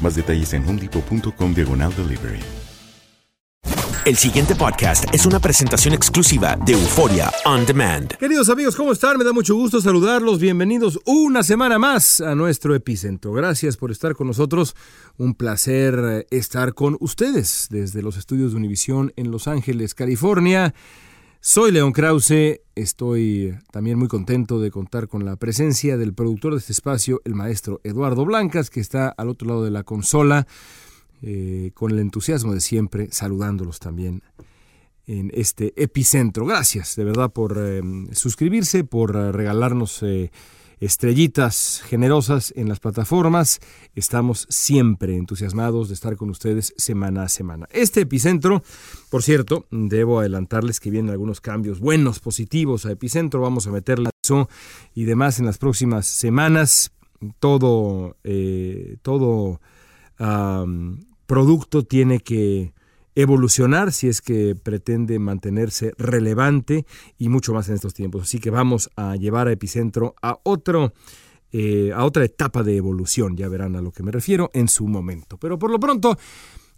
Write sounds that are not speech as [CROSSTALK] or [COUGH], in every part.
Más detalles en homedepot.com diagonal delivery. El siguiente podcast es una presentación exclusiva de Euforia On Demand. Queridos amigos, ¿cómo están? Me da mucho gusto saludarlos. Bienvenidos una semana más a nuestro epicentro. Gracias por estar con nosotros. Un placer eh, estar con ustedes desde los estudios de Univisión en Los Ángeles, California. Soy León Krause, estoy también muy contento de contar con la presencia del productor de este espacio, el maestro Eduardo Blancas, que está al otro lado de la consola, eh, con el entusiasmo de siempre, saludándolos también en este epicentro. Gracias de verdad por eh, suscribirse, por eh, regalarnos estrellitas generosas en las plataformas. Estamos siempre entusiasmados de estar con ustedes semana a semana. Este epicentro, por cierto, debo adelantarles que vienen algunos cambios buenos, positivos a epicentro. Vamos a meterle eso y demás en las próximas semanas. Todo, eh, todo producto tiene que evolucionar si es que pretende mantenerse relevante y mucho más en estos tiempos. Así que vamos a llevar a Epicentro a otro eh, a otra etapa de evolución, ya verán a lo que me refiero en su momento. Pero por lo pronto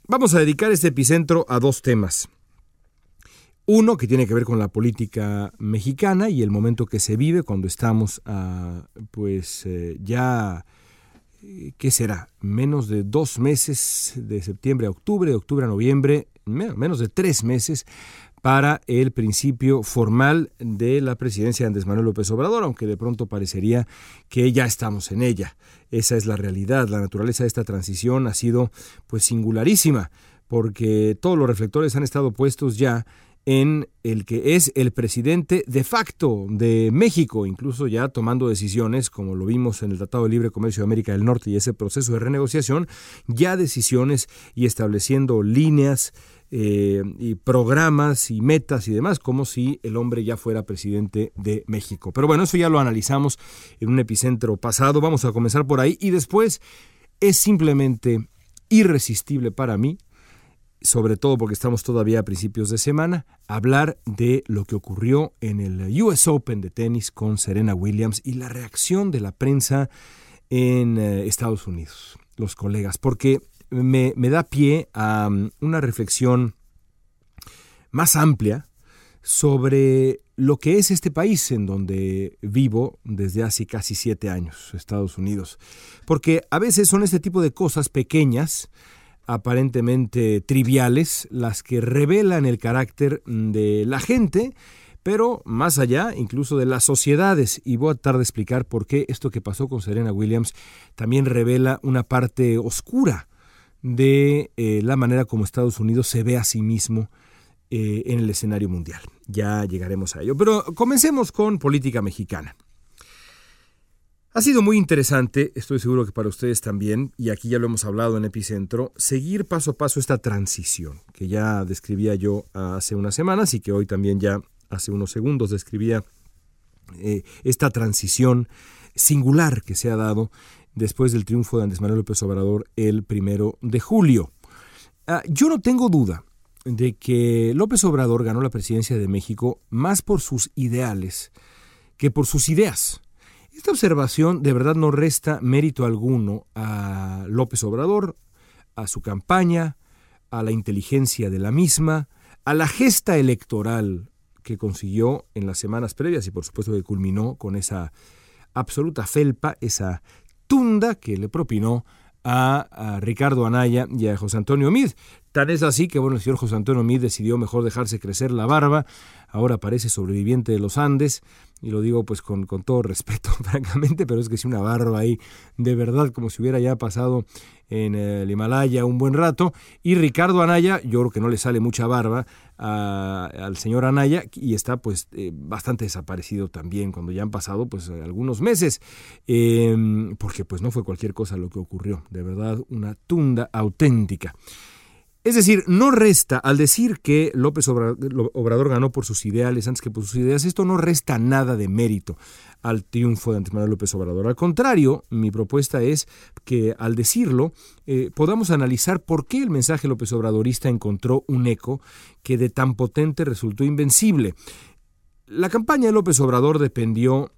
vamos a dedicar este epicentro a dos temas. Uno que tiene que ver con la política mexicana y el momento que se vive cuando estamos a, pues eh, ya ¿qué será? Menos de dos meses de septiembre a octubre, de octubre a noviembre, menos de tres meses para el principio formal de la presidencia de Andrés Manuel López Obrador, aunque de pronto parecería que ya estamos en ella. Esa es la realidad, la naturaleza de esta transición ha sido pues singularísima, porque todos los reflectores han estado puestos ya en el que es el presidente de facto de México, incluso ya tomando decisiones, como lo vimos en el Tratado de Libre Comercio de América del Norte y ese proceso de renegociación, ya decisiones y estableciendo líneas eh, y programas y metas y demás, como si el hombre ya fuera presidente de México. Pero bueno, eso ya lo analizamos en un epicentro pasado, vamos a comenzar por ahí y después es simplemente irresistible para mí sobre todo porque estamos todavía a principios de semana, hablar de lo que ocurrió en el US Open de tenis con Serena Williams y la reacción de la prensa en eh, Estados Unidos, los colegas, porque me, da pie a um, una reflexión más amplia sobre lo que es este país en donde vivo desde hace casi siete años, Estados Unidos. Porque a veces son este tipo de cosas pequeñas, aparentemente triviales, las que revelan el carácter de la gente, pero más allá incluso de las sociedades. Y voy a tratar de explicar por qué esto que pasó con Serena Williams también revela una parte oscura de eh, la manera como Estados Unidos se ve a sí mismo eh, en el escenario mundial. Ya llegaremos a ello. Pero comencemos con política mexicana. Ha sido muy interesante, estoy seguro que para ustedes también, y aquí ya lo hemos hablado en Epicentro, seguir paso a paso esta transición que ya describía yo hace unas semanas y que hoy también ya hace unos segundos describía eh, esta transición singular que se ha dado después del triunfo de Andrés Manuel López Obrador el primero de julio. Ah, yo no tengo duda de que López Obrador ganó la presidencia de México más por sus ideales que por sus ideas. Esta observación de verdad no resta mérito alguno a López Obrador, a su campaña, a la inteligencia de la misma, a la gesta electoral que consiguió en las semanas previas y por supuesto que culminó con esa absoluta felpa, esa tunda que le propinó a, Ricardo Anaya y a José Antonio Mid. Tan es así que bueno, el señor José Antonio Mid decidió mejor dejarse crecer la barba, ahora parece sobreviviente de los Andes, y lo digo pues con, con todo respeto, [LAUGHS] francamente, pero es que si una barba ahí, de verdad, como si hubiera ya pasado en el Himalaya un buen rato. Y Ricardo Anaya, yo creo que no le sale mucha barba al señor Anaya y está pues eh, bastante desaparecido también cuando ya han pasado pues algunos meses, em, porque pues no fue cualquier cosa lo que ocurrió, de verdad una tunda auténtica. Es decir, no resta, al decir que López Obrador ganó por sus ideales antes que por sus ideas, esto no resta nada de mérito al triunfo de Andrés Manuel López Obrador. Al contrario, mi propuesta es que al decirlo eh, podamos analizar por qué el mensaje López Obradorista encontró un eco que de tan potente resultó invencible. La campaña de López Obrador dependió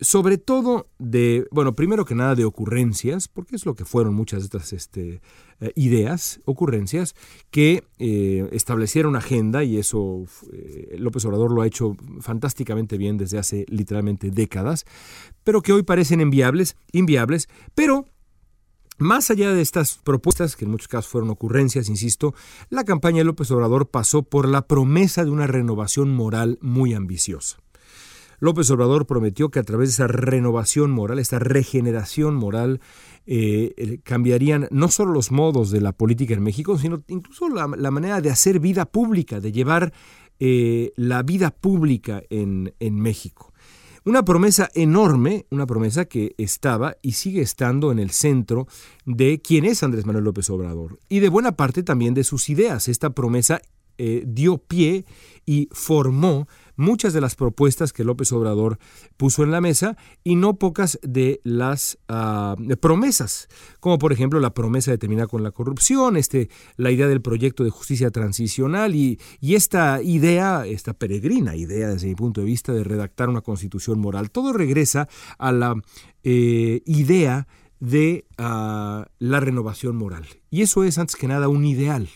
sobre todo de, bueno, primero que nada de ocurrencias, porque es lo que fueron muchas de estas este, eh, ideas, ocurrencias, que eh, establecieron agenda, y eso eh, López Obrador lo ha hecho fantásticamente bien desde hace literalmente décadas, pero que hoy parecen inviables, inviables, pero más allá de estas propuestas, que en muchos casos fueron ocurrencias, insisto, la campaña de López Obrador pasó por la promesa de una renovación moral muy ambiciosa. López Obrador prometió que a través de esa renovación moral, esta regeneración moral, eh, cambiarían no solo los modos de la política en México, sino incluso la, manera de hacer vida pública, de llevar eh, la vida pública en, en México. Una promesa enorme, una promesa que estaba y sigue estando en el centro de quién es Andrés Manuel López Obrador y de buena parte también de sus ideas. Esta promesa eh, dio pie y formó muchas de las propuestas que López Obrador puso en la mesa y no pocas de las ah, promesas, como por ejemplo la promesa de terminar con la corrupción, este, la idea del proyecto de justicia transicional y, esta idea, esta peregrina idea desde mi punto de vista de redactar una constitución moral. Todo regresa a la eh, idea de ah, la renovación moral. Y eso es antes que nada un ideal.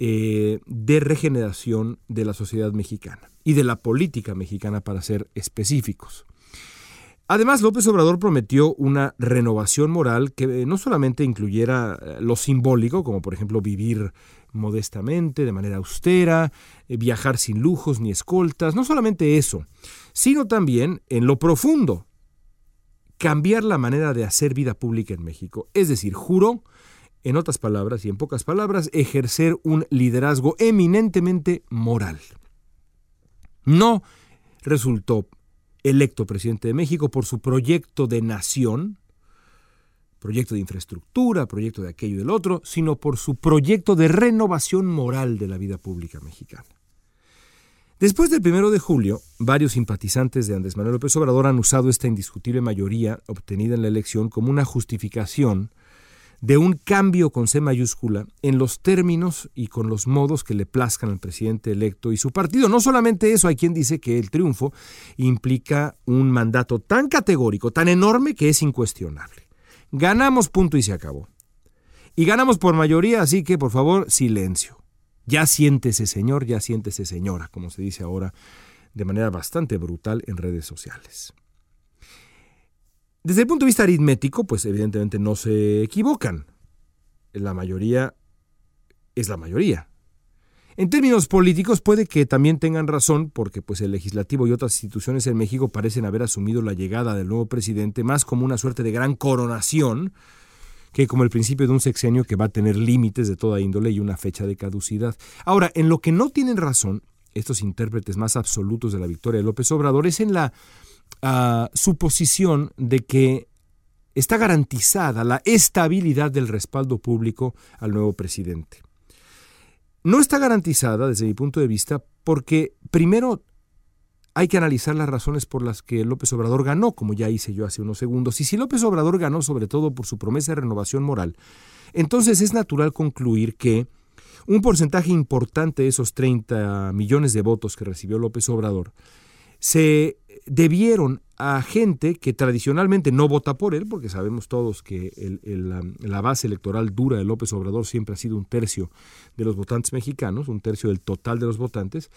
Eh, de regeneración de la sociedad mexicana y de la política mexicana para ser específicos. Además, López Obrador prometió una renovación moral que no solamente incluyera eh, lo simbólico, como por ejemplo vivir modestamente, de manera austera, eh, viajar sin lujos ni escoltas, no solamente eso, sino también en lo profundo, cambiar la manera de hacer vida pública en México. Es decir, juró en otras palabras y en pocas palabras, ejercer un liderazgo eminentemente moral. No resultó electo presidente de México por su proyecto de nación, proyecto de infraestructura, proyecto de aquello y del otro, sino por su proyecto de renovación moral de la vida pública mexicana. Después del primero de julio, varios simpatizantes de Andrés Manuel López Obrador han usado esta indiscutible mayoría obtenida en la elección como una justificación de un cambio con C mayúscula en los términos y con los modos que le plazcan al presidente electo y su partido. No solamente eso, hay quien dice que el triunfo implica un mandato tan categórico, tan enorme que es incuestionable. Ganamos punto y se acabó. Y ganamos por mayoría, así que por favor, silencio. Ya siéntese señor, ya siéntese señora, como se dice ahora de manera bastante brutal en redes sociales. Desde el punto de vista aritmético, pues evidentemente no se equivocan. La mayoría es la mayoría. En términos políticos puede que también tengan razón porque pues el legislativo y otras instituciones en México parecen haber asumido la llegada del nuevo presidente más como una suerte de gran coronación que como el principio de un sexenio que va a tener límites de toda índole y una fecha de caducidad. Ahora, en lo que no tienen razón estos intérpretes más absolutos de la victoria de López Obrador, es en la uh, suposición de que está garantizada la estabilidad del respaldo público al nuevo presidente. No está garantizada, desde mi punto de vista, porque primero hay que analizar las razones por las que López Obrador ganó, como ya hice yo hace unos segundos. Y si López Obrador ganó sobre todo por su promesa de renovación moral, entonces es natural concluir que un porcentaje importante de esos 30 millones de votos que recibió López Obrador se debieron a gente que tradicionalmente no vota por él, porque sabemos todos que la, base electoral dura de López Obrador siempre ha sido un tercio de los votantes mexicanos, un tercio del total de los votantes.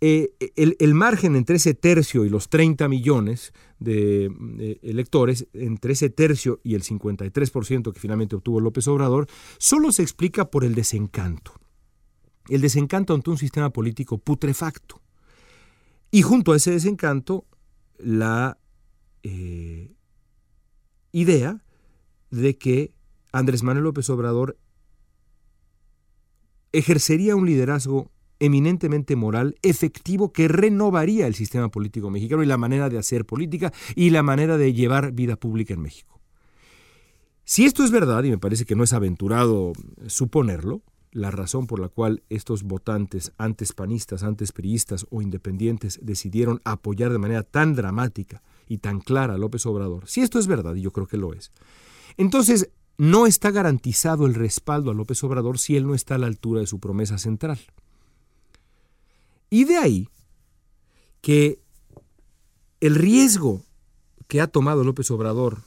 Eh, el, margen entre ese tercio y los 30 millones de, de electores, entre ese tercio y el 53% que finalmente obtuvo López Obrador, solo se explica por el desencanto. El desencanto ante un sistema político putrefacto. Y junto a ese desencanto, la eh, idea de que Andrés Manuel López Obrador ejercería un liderazgo eminentemente moral, efectivo, que renovaría el sistema político mexicano y la manera de hacer política y la manera de llevar vida pública en México. Si esto es verdad, y me parece que no es aventurado suponerlo, la razón por la cual estos votantes, antes panistas, antes priistas o independientes, decidieron apoyar de manera tan dramática y tan clara a López Obrador, si esto es verdad, y yo creo que lo es, entonces no está garantizado el respaldo a López Obrador si él no está a la altura de su promesa central. Y de ahí que el riesgo que ha tomado López Obrador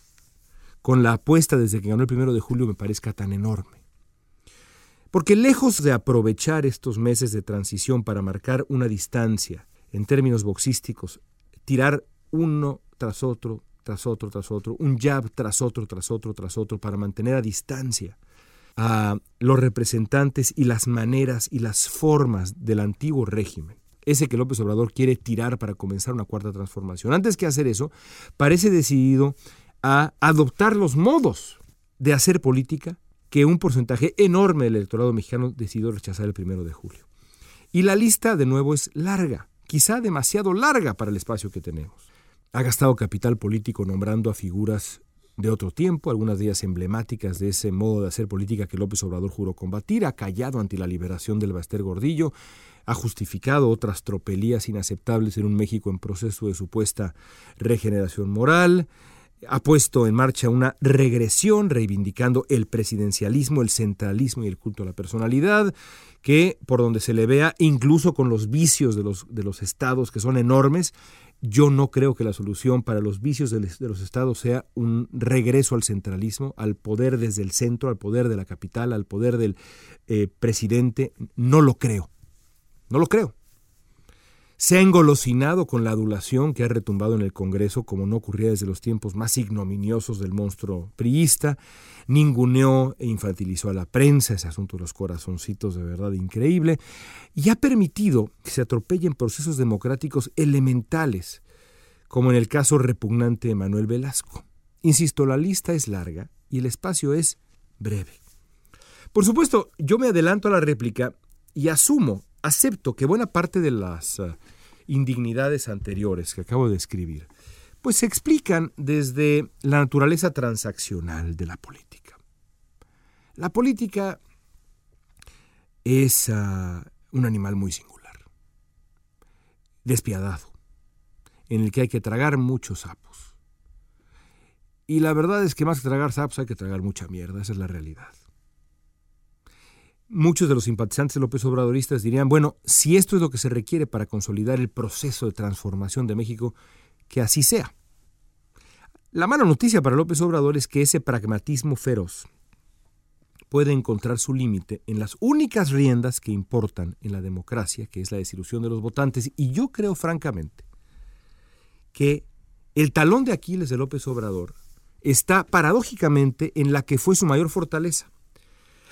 con la apuesta desde que ganó el primero de julio me parezca tan enorme. Porque lejos de aprovechar estos meses de transición para marcar una distancia en términos boxísticos, tirar uno tras otro, tras otro, tras otro, un jab tras otro, tras otro, tras otro, para mantener a distancia a los representantes y las maneras y las formas del antiguo régimen. Ese que López Obrador quiere tirar para comenzar una cuarta transformación. Antes que hacer eso, parece decidido a adoptar los modos de hacer política que un porcentaje enorme del electorado mexicano decidió rechazar el primero de julio. Y la lista, de nuevo, es larga, quizá demasiado larga para el espacio que tenemos. Ha gastado capital político nombrando a figuras de otro tiempo, algunas de ellas emblemáticas de ese modo de hacer política que López Obrador juró combatir, ha callado ante la liberación del Baster Gordillo, ha justificado otras tropelías inaceptables en un México en proceso de supuesta regeneración moral, ha puesto en marcha una regresión reivindicando el presidencialismo, el centralismo y el culto a la personalidad, que por donde se le vea, incluso con los vicios de los, de los estados que son enormes, yo no creo que la solución para los vicios de, los estados sea un regreso al centralismo, al poder desde el centro, al poder de la capital, al poder del eh, presidente. No lo creo. No lo creo se ha engolosinado con la adulación que ha retumbado en el Congreso como no ocurría desde los tiempos más ignominiosos del monstruo priista, ninguneó e infantilizó a la prensa, ese asunto de los corazoncitos de verdad increíble, y ha permitido que se atropellen procesos democráticos elementales, como en el caso repugnante de Manuel Velasco. Insisto, la lista es larga y el espacio es breve. Por supuesto, yo me adelanto a la réplica y asumo acepto que buena parte de las eh, indignidades anteriores que acabo de escribir, pues se explican desde la naturaleza transaccional de la política. La política es ah, un animal muy singular, despiadado, en el que hay que tragar muchos sapos. Y la verdad es que más que tragar sapos hay que tragar mucha mierda, esa es la realidad muchos de los simpatizantes López Obradoristas dirían, bueno, si esto es lo que se requiere para consolidar el proceso de transformación de México, que así sea. La mala noticia para López Obrador es que ese pragmatismo feroz puede encontrar su límite en las únicas riendas que importan en la democracia, que es la desilusión de los votantes, y yo creo francamente que el talón de Aquiles de López Obrador está paradójicamente en la que fue su mayor fortaleza,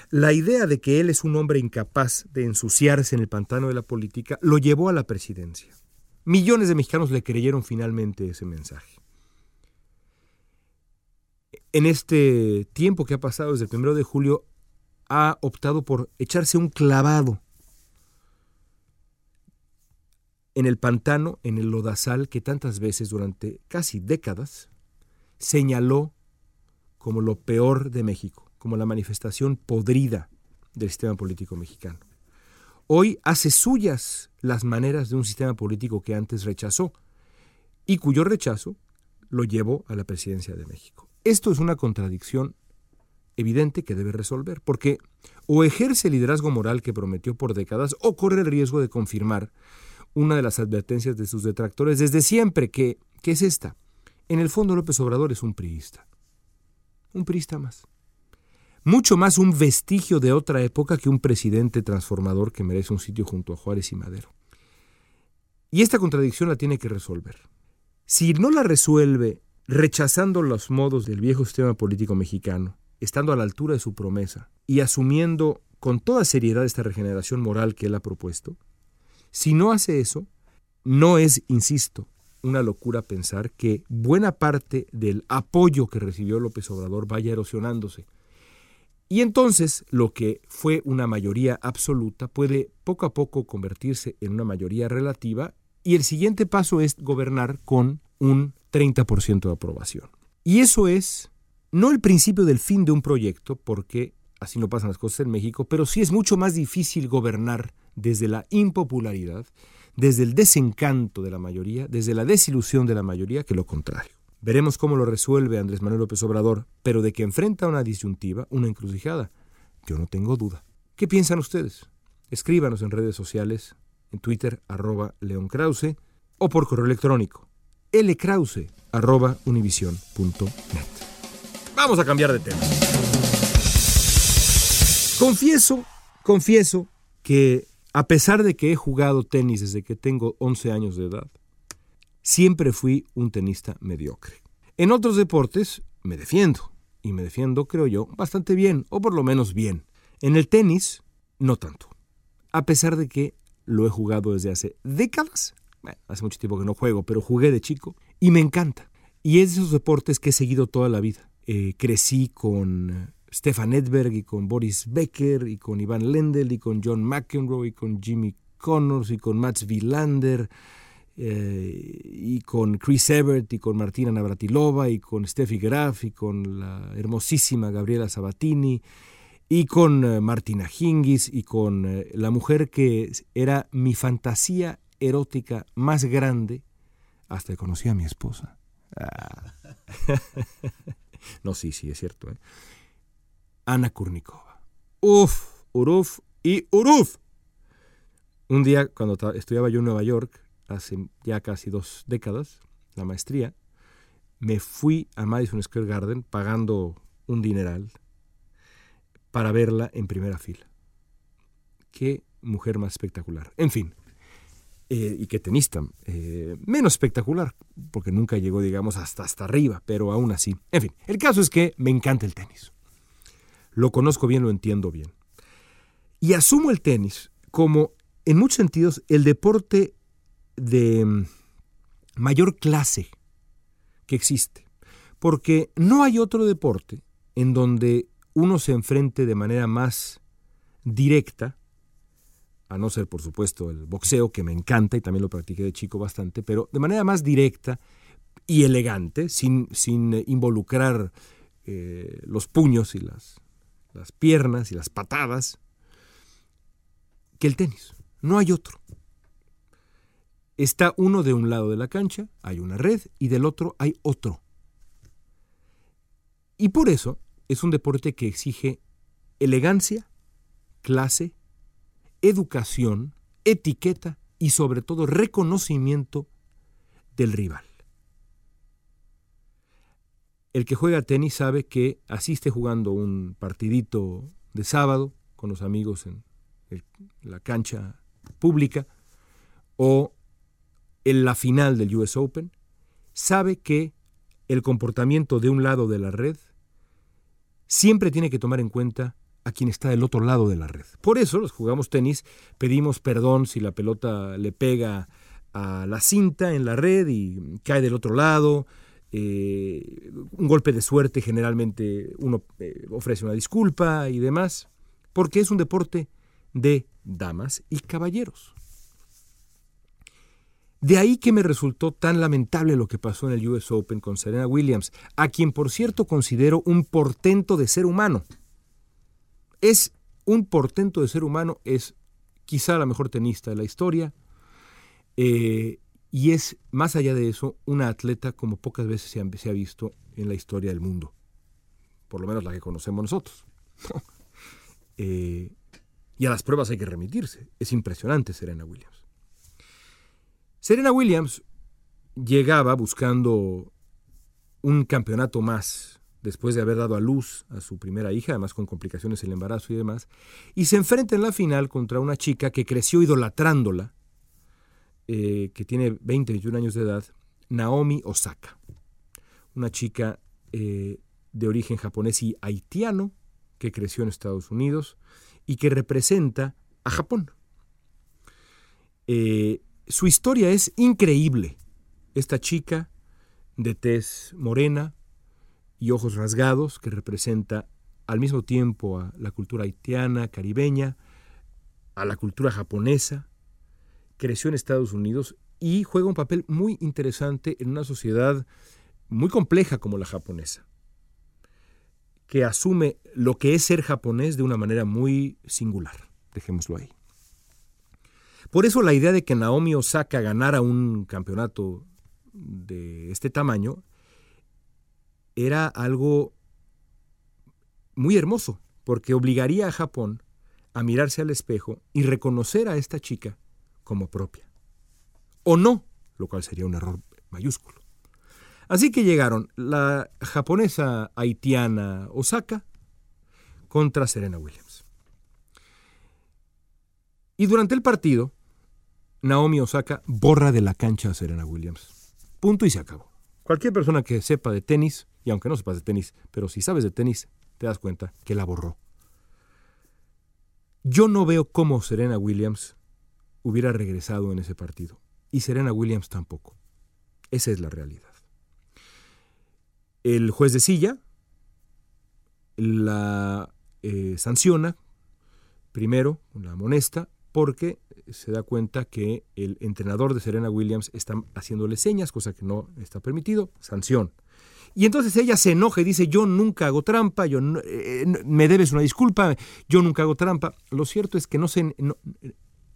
la idea de que él es un hombre incapaz de ensuciarse en el pantano de la política lo llevó a la presidencia. Millones de mexicanos le creyeron finalmente ese mensaje. En este tiempo que ha pasado desde el primero de julio, ha optado por echarse un clavado en el pantano, en el lodazal que tantas veces durante casi décadas señaló como lo peor de México, como la manifestación podrida del sistema político mexicano. Hoy hace suyas las maneras de un sistema político que antes rechazó y cuyo rechazo lo llevó a la presidencia de México. Esto es una contradicción evidente que debe resolver, porque o ejerce el liderazgo moral que prometió por décadas o corre el riesgo de confirmar una de las advertencias de sus detractores desde siempre, que, que es esta. En el fondo López Obrador es un priista. Un priista más. Mucho más un vestigio de otra época que un presidente transformador que merece un sitio junto a Juárez y Madero. Y esta contradicción la tiene que resolver. Si no la resuelve rechazando los modos del viejo sistema político mexicano, estando a la altura de su promesa y asumiendo con toda seriedad esta regeneración moral que él ha propuesto, si no hace eso, no es, insisto, una locura pensar que buena parte del apoyo que recibió López Obrador vaya erosionándose. Y entonces lo que fue una mayoría absoluta puede poco a poco convertirse en una mayoría relativa y el siguiente paso es gobernar con un 30% de aprobación. Y eso es no el principio del fin de un proyecto, porque así no pasan las cosas en México, pero sí es mucho más difícil gobernar desde la impopularidad, desde el desencanto de la mayoría, desde la desilusión de la mayoría, que lo contrario. Veremos cómo lo resuelve Andrés Manuel López Obrador, pero de que enfrenta una disyuntiva, una encrucijada, yo no tengo duda. ¿Qué piensan ustedes? Escríbanos en redes sociales, en Twitter, arroba León Krause, o por correo electrónico, lkrause, arroba univision.net. Vamos a cambiar de tema. Confieso, confieso que a pesar de que he jugado tenis desde que tengo 11 años de edad, siempre fui un tenista mediocre. En otros deportes me defiendo, y me defiendo, creo yo, bastante bien, o por lo menos bien. En el tenis, no tanto. A pesar de que lo he jugado desde hace décadas. Bueno, hace mucho tiempo que no juego, pero jugué de chico y me encanta. Y es de esos deportes que he seguido toda la vida. Eh, crecí con Stefan Edberg y con Boris Becker y con Ivan Lendl y con John McEnroe y con Jimmy Connors y con Mats Wilander eh, y con Chris Evert y con Martina Navratilova y con Steffi Graf y con la hermosísima Gabriela Sabatini y con eh, Martina Hingis y con eh, la mujer que era mi fantasía erótica más grande hasta que conocí a mi esposa. Ah. [LAUGHS] no, sí, sí, es cierto. Ana Kurnikova. Uf, uruf y uruf. Un día, cuando estudiaba yo en Nueva York, hace ya casi dos décadas, la maestría, me fui a Madison Square Garden pagando un dineral para verla en primera fila. Qué mujer más espectacular. En fin, eh, y qué tenista. Eh, menos espectacular, porque nunca llegó, digamos, hasta, hasta arriba, pero aún así. En fin, el caso es que me encanta el tenis. Lo conozco bien, lo entiendo bien. Y asumo el tenis como, en muchos sentidos, el deporte de mm, mayor clase que existe. Porque no hay otro deporte en donde uno se enfrente de manera más directa, a no ser por supuesto el boxeo, que me encanta y también lo practiqué de chico bastante, pero de manera más directa y elegante, sin, sin involucrar eh, los puños y las, las piernas y las patadas, que el tenis. No hay otro. Está uno de un lado de la cancha, hay una red, y del otro hay otro. Y por eso es un deporte que exige elegancia, clase, educación, etiqueta y sobre todo reconocimiento del rival. El que juega tenis sabe que asiste jugando un partidito de sábado con los amigos en la cancha pública o en la final del US Open, sabe que el comportamiento de un lado de la red siempre tiene que tomar en cuenta a quien está del otro lado de la red. Por eso los jugamos tenis, pedimos perdón si la pelota le pega a la cinta en la red y cae del otro lado. Eh, un golpe de suerte generalmente uno eh, ofrece una disculpa y demás, porque es un deporte de damas y caballeros. De ahí que me resultó tan lamentable lo que pasó en el US Open con Serena Williams, a quien por cierto considero un portento de ser humano. Es un portento de ser humano, es quizá la mejor tenista de la historia, eh, y es, más allá de eso, una atleta como pocas veces se ha, visto en la historia del mundo, por lo menos la que conocemos nosotros. [LAUGHS] eh, y a las pruebas hay que remitirse. Es impresionante Serena Williams. Serena Williams llegaba buscando un campeonato más después de haber dado a luz a su primera hija, además con complicaciones el embarazo y demás, y se enfrenta en la final contra una chica que creció idolatrándola, eh, que tiene 20, 21 años de edad, Naomi Osaka, una chica eh, de origen japonés y haitiano que creció en Estados Unidos y que representa a Japón. Eh, su historia es increíble. Esta chica de tez morena y ojos rasgados que representa al mismo tiempo a la cultura haitiana, caribeña, a la cultura japonesa, creció en Estados Unidos y juega un papel muy interesante en una sociedad muy compleja como la japonesa, que asume lo que es ser japonés de una manera muy singular, dejémoslo ahí. Por eso la idea de que Naomi Osaka ganara un campeonato de este tamaño era algo muy hermoso, porque obligaría a Japón a mirarse al espejo y reconocer a esta chica como propia. O no, lo cual sería un error mayúsculo. Así que llegaron la japonesa haitiana Osaka contra Serena Williams. Y durante el partido, Naomi Osaka borra de la cancha a Serena Williams. Punto y se acabó. Cualquier persona que sepa de tenis, y aunque no sepas de tenis, pero si sabes de tenis, te das cuenta que la borró. Yo no veo cómo Serena Williams hubiera regresado en ese partido. Y Serena Williams tampoco. Esa es la realidad. El juez de silla la eh, sanciona, primero, la amonesta, porque se da cuenta que el entrenador de Serena Williams está haciéndole señas, cosa que no está permitido, sanción. Y entonces ella se enoja y dice, yo nunca hago trampa, yo eh, me debes una disculpa, yo nunca hago trampa. Lo cierto es que no se, no,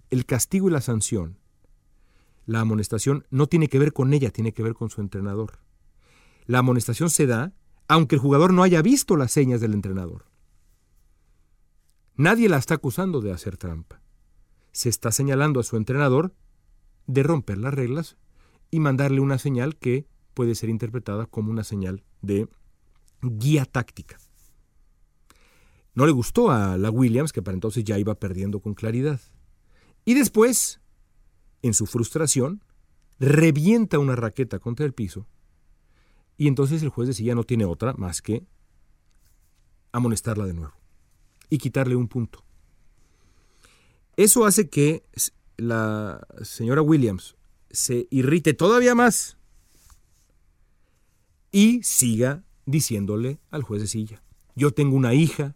el castigo y la sanción, la amonestación, no tiene que ver con ella, tiene que ver con su entrenador. La amonestación se da aunque el jugador no haya visto las señas del entrenador. Nadie la está acusando de hacer trampa se está señalando a su entrenador de romper las reglas y mandarle una señal que puede ser interpretada como una señal de guía táctica. No le gustó a la Williams, que para entonces ya iba perdiendo con claridad. Y después, en su frustración, revienta una raqueta contra el piso y entonces el juez de silla no tiene otra más que amonestarla de nuevo y quitarle un punto. Eso hace que la señora Williams se irrite todavía más y siga diciéndole al juez de silla, yo tengo una hija,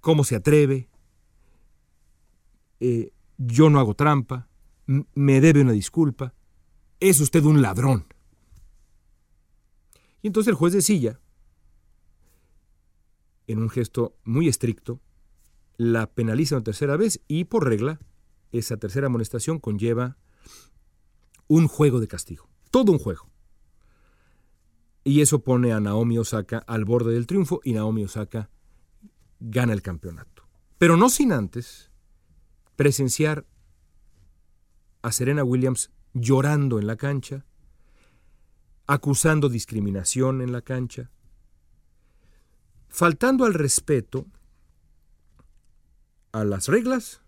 ¿cómo se atreve? Eh, yo no hago trampa, me debe una disculpa, es usted un ladrón. Y entonces el juez de silla, en un gesto muy estricto, la penaliza una tercera vez y por regla esa tercera amonestación conlleva un juego de castigo, todo un juego. Y eso pone a Naomi Osaka al borde del triunfo y Naomi Osaka gana el campeonato. Pero no sin antes presenciar a Serena Williams llorando en la cancha, acusando discriminación en la cancha, faltando al respeto a las reglas,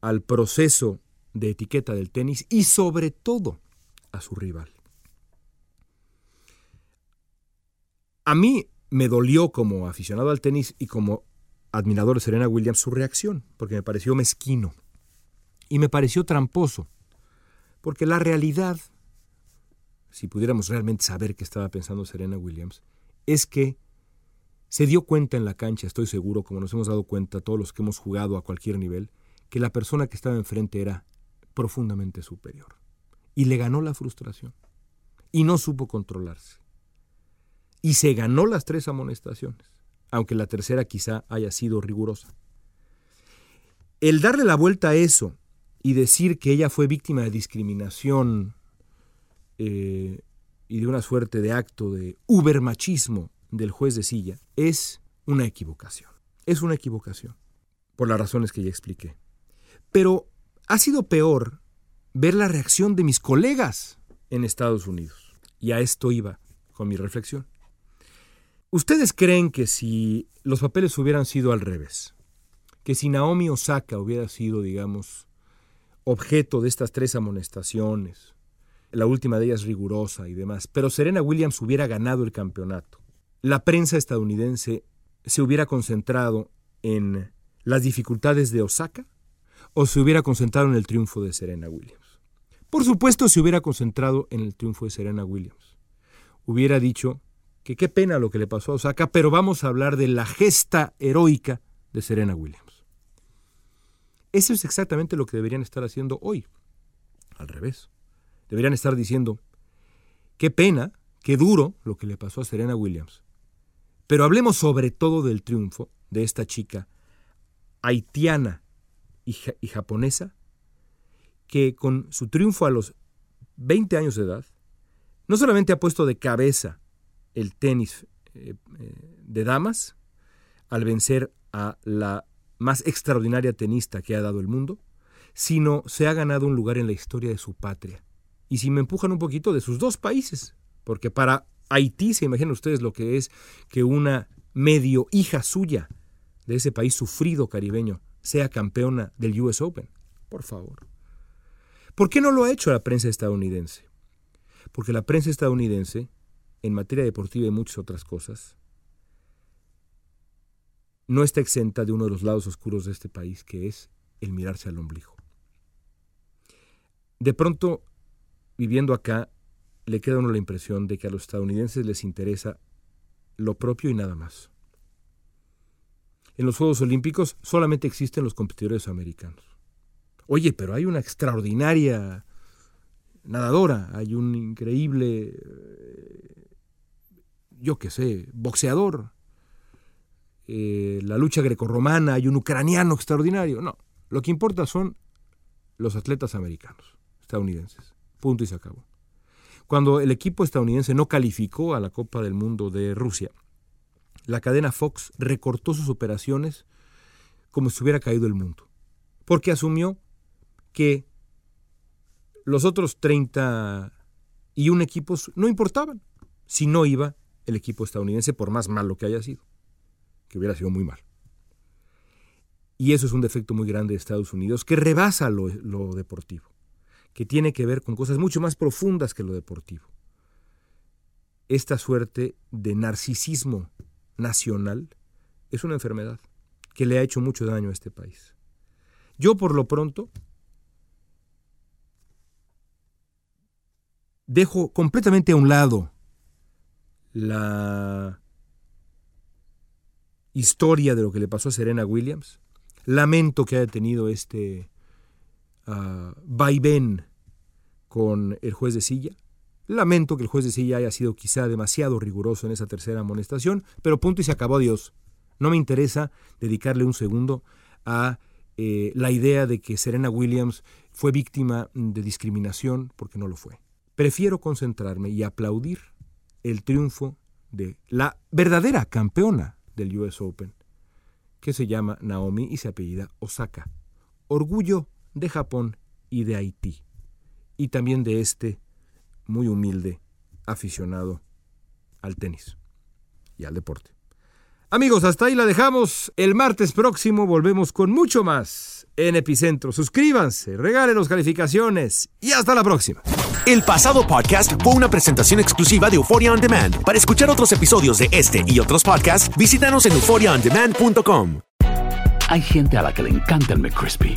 al proceso de etiqueta del tenis y sobre todo a su rival. A mí me dolió como aficionado al tenis y como admirador de Serena Williams su reacción, porque me pareció mezquino y me pareció tramposo, porque la realidad, si pudiéramos realmente saber qué estaba pensando Serena Williams, es que se dio cuenta en la cancha, estoy seguro, como nos hemos dado cuenta todos los que hemos jugado a cualquier nivel, que la persona que estaba enfrente era profundamente superior. Y le ganó la frustración. Y no supo controlarse. Y se ganó las tres amonestaciones, aunque la tercera quizá haya sido rigurosa. El darle la vuelta a eso y decir que ella fue víctima de discriminación eh, y de una suerte de acto de ubermachismo del juez de silla es una equivocación. Es una equivocación, por las razones que ya expliqué. Pero ha sido peor ver la reacción de mis colegas en Estados Unidos. Y a esto iba con mi reflexión. ¿Ustedes creen que si los papeles hubieran sido al revés, que si Naomi Osaka hubiera sido, digamos, objeto de estas tres amonestaciones, la última de ellas rigurosa y demás, pero Serena Williams hubiera ganado el campeonato, la prensa estadounidense se hubiera concentrado en las dificultades de Osaka o se hubiera concentrado en el triunfo de Serena Williams? Por supuesto, se hubiera concentrado en el triunfo de Serena Williams. Hubiera dicho que qué pena lo que le pasó a Osaka, pero vamos a hablar de la gesta heroica de Serena Williams. Eso es exactamente lo que deberían estar haciendo hoy. Al revés. Deberían estar diciendo, qué pena, qué duro lo que le pasó a Serena Williams. Pero hablemos sobre todo del triunfo de esta chica haitiana y, japonesa, que con su triunfo a los 20 años de edad, no solamente ha puesto de cabeza el tenis eh, eh, de damas al vencer a la más extraordinaria tenista que ha dado el mundo, sino se ha ganado un lugar en la historia de su patria. Y si me empujan un poquito de sus dos países, porque para Haití se imaginan ustedes lo que es que una medio hija suya de ese país sufrido caribeño sea campeona del US Open. Por favor. ¿Por qué no lo ha hecho la prensa estadounidense? Porque la prensa estadounidense en materia deportiva y muchas otras cosas, no está exenta de uno de los lados oscuros de este país, que es el mirarse al ombligo. De pronto, viviendo acá, le queda uno la impresión de que a los estadounidenses les interesa lo propio y nada más. En los Juegos Olímpicos solamente existen los competidores americanos. Oye, pero hay una extraordinaria nadadora, hay un increíble yo qué sé, boxeador, eh, la lucha grecorromana, hay un ucraniano extraordinario. No, lo que importa son los atletas americanos, estadounidenses. Punto y se acabó. Cuando el equipo estadounidense no calificó a la Copa del Mundo de Rusia, la cadena Fox recortó sus operaciones como si hubiera caído el mundo, porque asumió que los otros 31 equipos no importaban si no iba el equipo estadounidense, por más malo que haya sido, que hubiera sido muy mal. Y eso es un defecto muy grande de Estados Unidos que rebasa lo, lo deportivo, que tiene que ver con cosas mucho más profundas que lo deportivo. Esta suerte de narcisismo nacional es una enfermedad que le ha hecho mucho daño a este país. Yo por lo pronto dejo completamente a un lado la historia de lo que le pasó a Serena Williams. Lamento que haya tenido este uh, vaivén con el juez de silla. Lamento que el juez de silla haya sido quizá demasiado riguroso en esa tercera amonestación, pero punto y se acabó, Dios. No me interesa dedicarle un segundo a eh, la idea de que Serena Williams fue víctima de discriminación, porque no lo fue. Prefiero concentrarme y aplaudir el triunfo de la verdadera campeona del US Open, que se llama Naomi y se apellida Osaka. Orgullo de Japón y de Haití, y también de este muy humilde aficionado al tenis y al deporte. Amigos, hasta ahí la dejamos. El martes próximo volvemos con mucho más en Epicentro. Suscríbanse, regalen las calificaciones y hasta la próxima. El pasado podcast fue una presentación exclusiva de Euphoria On Demand. Para escuchar otros episodios de este y otros podcasts, visítanos en euphoriaondemand.com. Hay gente a la que le encanta el McCrispy